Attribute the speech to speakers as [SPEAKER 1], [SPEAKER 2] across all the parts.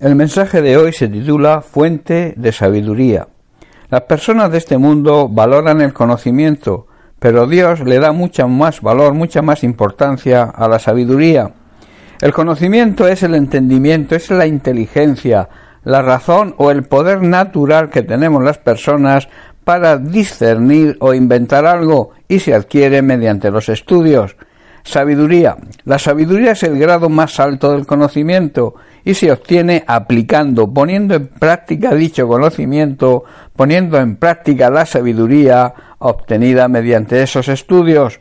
[SPEAKER 1] El mensaje de hoy se titula Fuente de Sabiduría. Las personas de este mundo valoran el conocimiento, pero Dios le da mucha más valor, mucha más importancia a la sabiduría. El conocimiento es el entendimiento, es la inteligencia, la razón o el poder natural que tenemos las personas para discernir o inventar algo y se adquiere mediante los estudios. Sabiduría. La sabiduría es el grado más alto del conocimiento y se obtiene aplicando, poniendo en práctica dicho conocimiento, poniendo en práctica la sabiduría obtenida mediante esos estudios.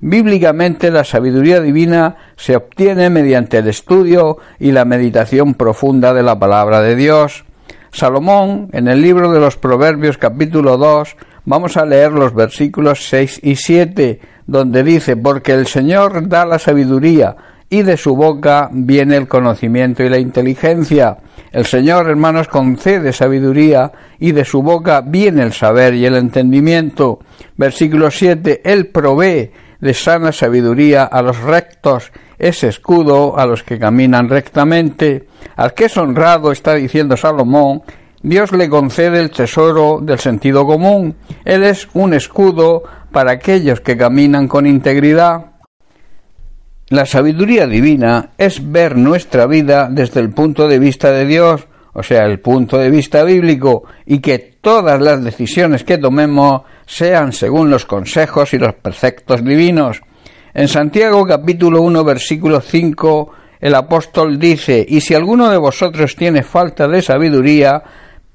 [SPEAKER 1] Bíblicamente la sabiduría divina se obtiene mediante el estudio y la meditación profunda de la palabra de Dios. Salomón, en el libro de los Proverbios capítulo 2, vamos a leer los versículos 6 y 7, donde dice, porque el Señor da la sabiduría, y de su boca viene el conocimiento y la inteligencia. El Señor, hermanos, concede sabiduría, y de su boca viene el saber y el entendimiento. Versículo 7, Él provee de sana sabiduría a los rectos, es escudo a los que caminan rectamente. Al que es honrado, está diciendo Salomón, Dios le concede el tesoro del sentido común. Él es un escudo para aquellos que caminan con integridad. La sabiduría divina es ver nuestra vida desde el punto de vista de Dios, o sea, el punto de vista bíblico, y que todas las decisiones que tomemos sean según los consejos y los preceptos divinos. En Santiago capítulo 1 versículo 5 el apóstol dice, y si alguno de vosotros tiene falta de sabiduría,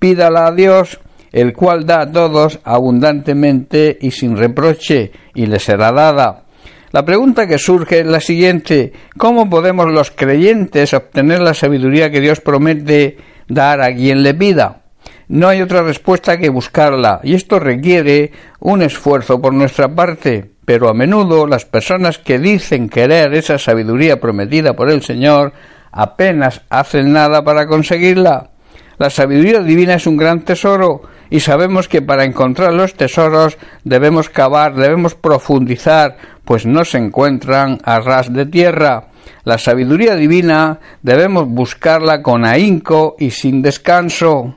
[SPEAKER 1] pídala a Dios, el cual da a todos abundantemente y sin reproche, y le será dada. La pregunta que surge es la siguiente ¿Cómo podemos los creyentes obtener la sabiduría que Dios promete dar a quien le pida? No hay otra respuesta que buscarla, y esto requiere un esfuerzo por nuestra parte, pero a menudo las personas que dicen querer esa sabiduría prometida por el Señor apenas hacen nada para conseguirla. La sabiduría divina es un gran tesoro y sabemos que para encontrar los tesoros debemos cavar, debemos profundizar, pues no se encuentran a ras de tierra. La sabiduría divina debemos buscarla con ahínco y sin descanso.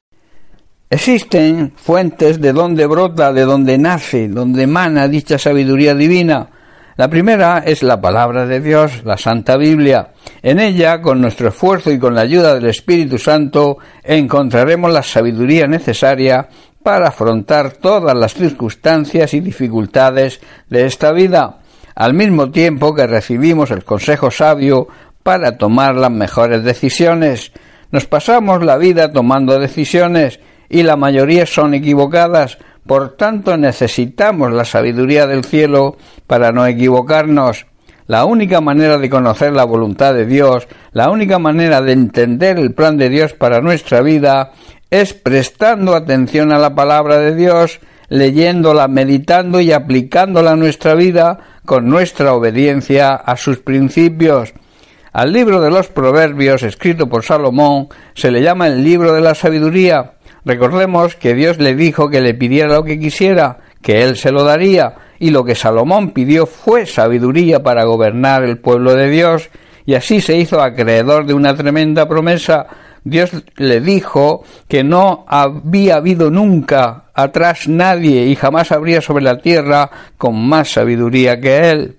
[SPEAKER 1] Existen fuentes de donde brota, de donde nace, donde emana dicha sabiduría divina. La primera es la palabra de Dios, la Santa Biblia. En ella, con nuestro esfuerzo y con la ayuda del Espíritu Santo, encontraremos la sabiduría necesaria para afrontar todas las circunstancias y dificultades de esta vida, al mismo tiempo que recibimos el consejo sabio para tomar las mejores decisiones. Nos pasamos la vida tomando decisiones y la mayoría son equivocadas, por tanto, necesitamos la sabiduría del cielo para no equivocarnos. La única manera de conocer la voluntad de Dios, la única manera de entender el plan de Dios para nuestra vida, es prestando atención a la palabra de Dios, leyéndola, meditando y aplicándola a nuestra vida con nuestra obediencia a sus principios. Al libro de los Proverbios, escrito por Salomón, se le llama el libro de la sabiduría, Recordemos que Dios le dijo que le pidiera lo que quisiera, que él se lo daría, y lo que Salomón pidió fue sabiduría para gobernar el pueblo de Dios, y así se hizo acreedor de una tremenda promesa. Dios le dijo que no había habido nunca atrás nadie y jamás habría sobre la tierra con más sabiduría que él.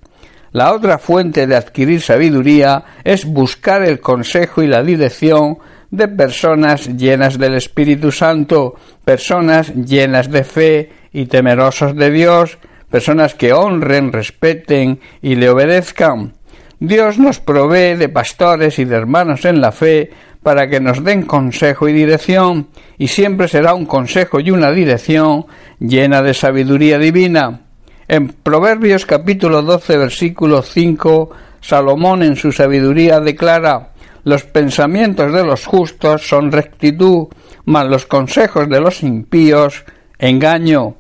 [SPEAKER 1] La otra fuente de adquirir sabiduría es buscar el consejo y la dirección de personas llenas del Espíritu Santo, personas llenas de fe y temerosos de Dios, personas que honren, respeten y le obedezcan. Dios nos provee de pastores y de hermanos en la fe para que nos den consejo y dirección, y siempre será un consejo y una dirección llena de sabiduría divina. En Proverbios capítulo 12 versículo 5, Salomón en su sabiduría declara los pensamientos de los justos son rectitud, mas los consejos de los impíos engaño.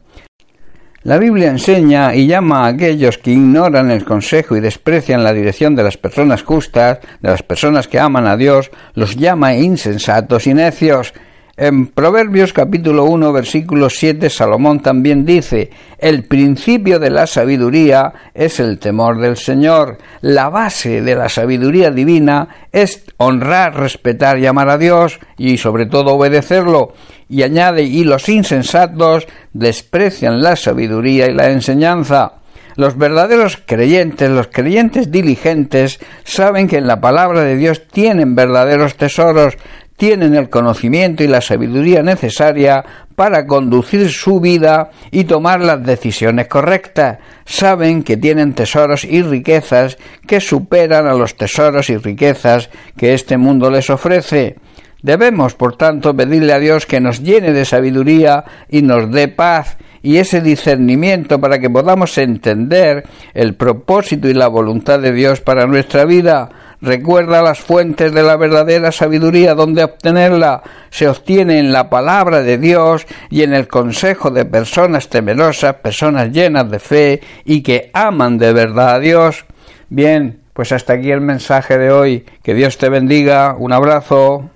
[SPEAKER 1] La Biblia enseña y llama a aquellos que ignoran el consejo y desprecian la dirección de las personas justas, de las personas que aman a Dios, los llama insensatos y necios. En Proverbios capítulo 1 versículo 7 Salomón también dice, el principio de la sabiduría es el temor del Señor. La base de la sabiduría divina es honrar, respetar y amar a Dios y sobre todo obedecerlo. Y añade, y los insensatos desprecian la sabiduría y la enseñanza. Los verdaderos creyentes, los creyentes diligentes, saben que en la palabra de Dios tienen verdaderos tesoros, tienen el conocimiento y la sabiduría necesaria para conducir su vida y tomar las decisiones correctas. Saben que tienen tesoros y riquezas que superan a los tesoros y riquezas que este mundo les ofrece. Debemos, por tanto, pedirle a Dios que nos llene de sabiduría y nos dé paz y ese discernimiento para que podamos entender el propósito y la voluntad de Dios para nuestra vida. Recuerda las fuentes de la verdadera sabiduría, donde obtenerla se obtiene en la palabra de Dios y en el consejo de personas temerosas, personas llenas de fe y que aman de verdad a Dios. Bien, pues hasta aquí el mensaje de hoy. Que Dios te bendiga. Un abrazo.